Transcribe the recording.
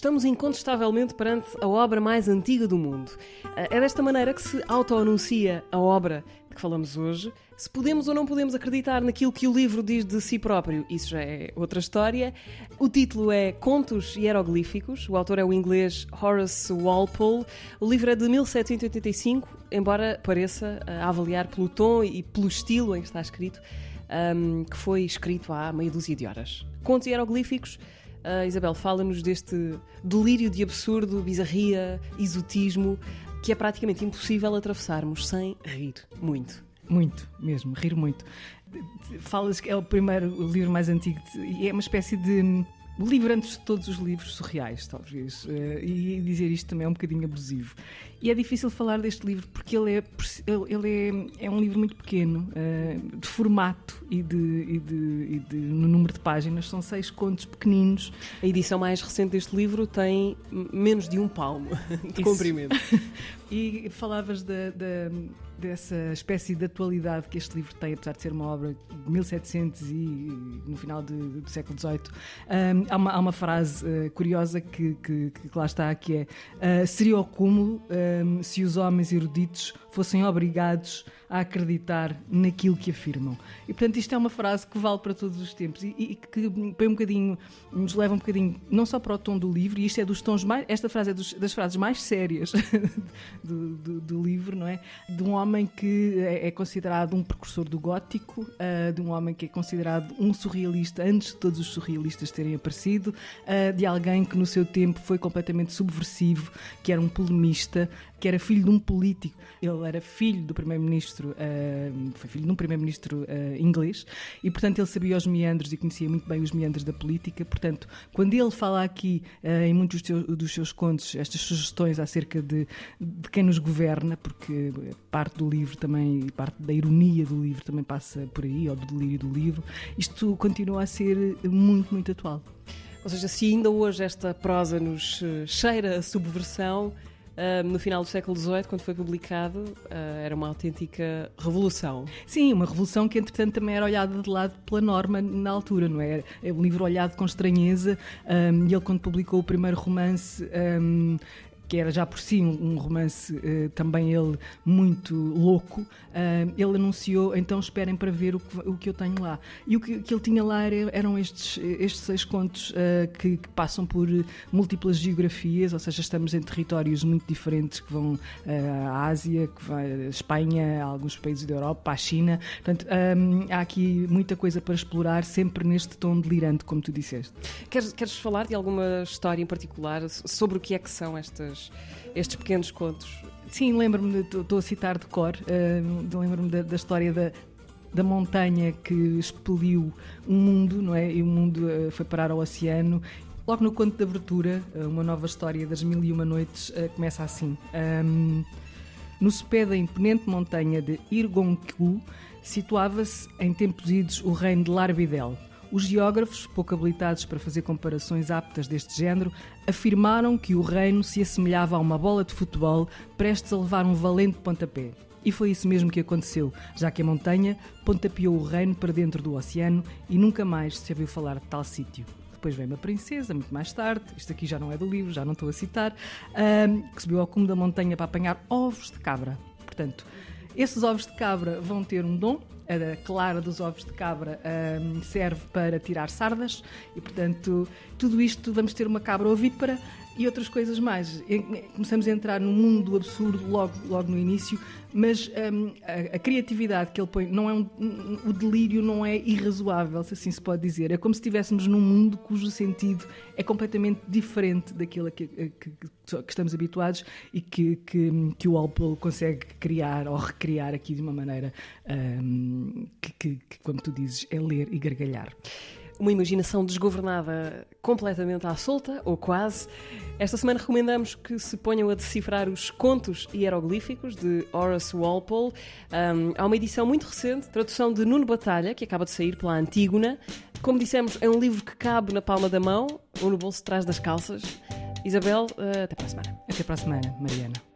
Estamos incontestavelmente perante a obra mais antiga do mundo. É desta maneira que se autoanuncia a obra de que falamos hoje. Se podemos ou não podemos acreditar naquilo que o livro diz de si próprio, isso já é outra história. O título é Contos Hieroglíficos, o autor é o inglês Horace Walpole. O livro é de 1785, embora pareça a avaliar pelo tom e pelo estilo em que está escrito, um, que foi escrito há meia dúzia de horas. Contos Hieroglíficos Uh, Isabel, fala-nos deste delírio de absurdo, bizarria, exotismo, que é praticamente impossível atravessarmos sem rir muito. Muito, mesmo, rir muito. Falas que é o primeiro livro mais antigo e é uma espécie de antes de todos os livros surreais, talvez. Uh, e dizer isto também é um bocadinho abusivo. E é difícil falar deste livro porque ele é, ele é, é um livro muito pequeno, uh, de formato e, de, e, de, e de, no número de páginas. São seis contos pequeninos. A edição mais recente deste livro tem menos de um palmo de comprimento. e falavas da, dessa espécie de atualidade que este livro tem, apesar de ser uma obra de 1700 e no final de, do século XVIII. Um, há, uma, há uma frase uh, curiosa que, que, que, lá está, que é uh, seria o cúmulo um, se os homens eruditos fossem obrigados a acreditar naquilo que afirmam. E portanto isto é uma frase que vale para todos os tempos e, e que põe um bocadinho, nos leva um bocadinho, não só para o tom do livro, e isto é dos tons mais, esta frase é dos, das frases mais sérias do, do, do, livro, não é? De um homem que é, é considerado um precursor do gótico, uh, de um homem que é considerado um surrealista antes de todos os surrealistas terem aparecido, uh, de alguém que no seu tempo foi completamente subversivo, que era um polemista, que era filho de um político. Ele era filho do primeiro-ministro, foi filho de um primeiro-ministro inglês, e portanto ele sabia os meandros e conhecia muito bem os meandros da política. Portanto, quando ele fala aqui em muitos dos seus, contos estas sugestões acerca de, de quem nos governa, porque parte do livro também, parte da ironia do livro também passa por aí, ou do delírio do livro, isto continua a ser muito, muito atual. Ou seja, se ainda hoje esta prosa nos cheira a subversão, Uh, no final do século XVIII, quando foi publicado, uh, era uma autêntica revolução. Sim, uma revolução que, entretanto, também era olhada de lado pela norma na altura, não é? É um livro olhado com estranheza. Um, e ele, quando publicou o primeiro romance, um, que era já por si um, romance uh, também ele muito louco, uh, ele anunciou, então esperem para ver o que, o que eu tenho lá. E o que, que ele tinha lá era, eram estes, estes seis contos uh, que, que, passam por múltiplas geografias, ou seja, estamos em territórios muito diferentes que vão à Ásia, que vai à Espanha, a alguns países da Europa, à China. Portanto, um, há aqui muita coisa para explorar, sempre neste tom delirante, como tu disseste. Queres, queres falar de alguma história em particular sobre o que é que são estas estes, estes pequenos contos. Sim, lembro-me, estou a citar de cor, uh, lembro-me da, da, história da, da montanha que expeliu um mundo, não é? E o mundo uh, foi parar ao oceano. Logo no conto de abertura, uh, uma nova história das Mil e Uma Noites uh, começa assim. Um, no sopé da imponente montanha de Irgonku situava-se, em tempos idos, o reino de Larbidel, os geógrafos, pouco habilitados para fazer comparações aptas deste género, afirmaram que o reino se assemelhava a uma bola de futebol prestes a levar um valente pontapé. E foi isso mesmo que aconteceu, já que a montanha pontapeou o reino para dentro do oceano e nunca mais se ouviu falar de tal sítio. Depois vem uma princesa, muito mais tarde, isto aqui já não é do livro, já não estou a citar, que subiu ao cume da montanha para apanhar ovos de cabra. Portanto, esses ovos de cabra vão ter um dom, a clara dos ovos de cabra um, serve para tirar sardas e, portanto, tudo isto vamos ter uma cabra ovípara e outras coisas mais. Começamos a entrar num mundo absurdo logo, logo no início, mas um, a, a, criatividade que ele põe, não é um, o delírio não é irrazoável, se assim se pode dizer. É como se estivéssemos num mundo cujo sentido é completamente diferente daquilo que, que, que estamos habituados e que, que, que o Walpole consegue criar ou recriar aqui de uma maneira um, que, que, como tu dizes, é ler e gargalhar uma imaginação desgovernada completamente à solta, ou quase. Esta semana recomendamos que se ponham a decifrar os contos hieroglíficos de Horace Walpole. Um, há uma edição muito recente, tradução de Nuno Batalha, que acaba de sair pela Antígona. Como dissemos, é um livro que cabe na palma da mão ou no bolso de trás das calças. Isabel, uh, até para a semana. Até para a semana, Mariana.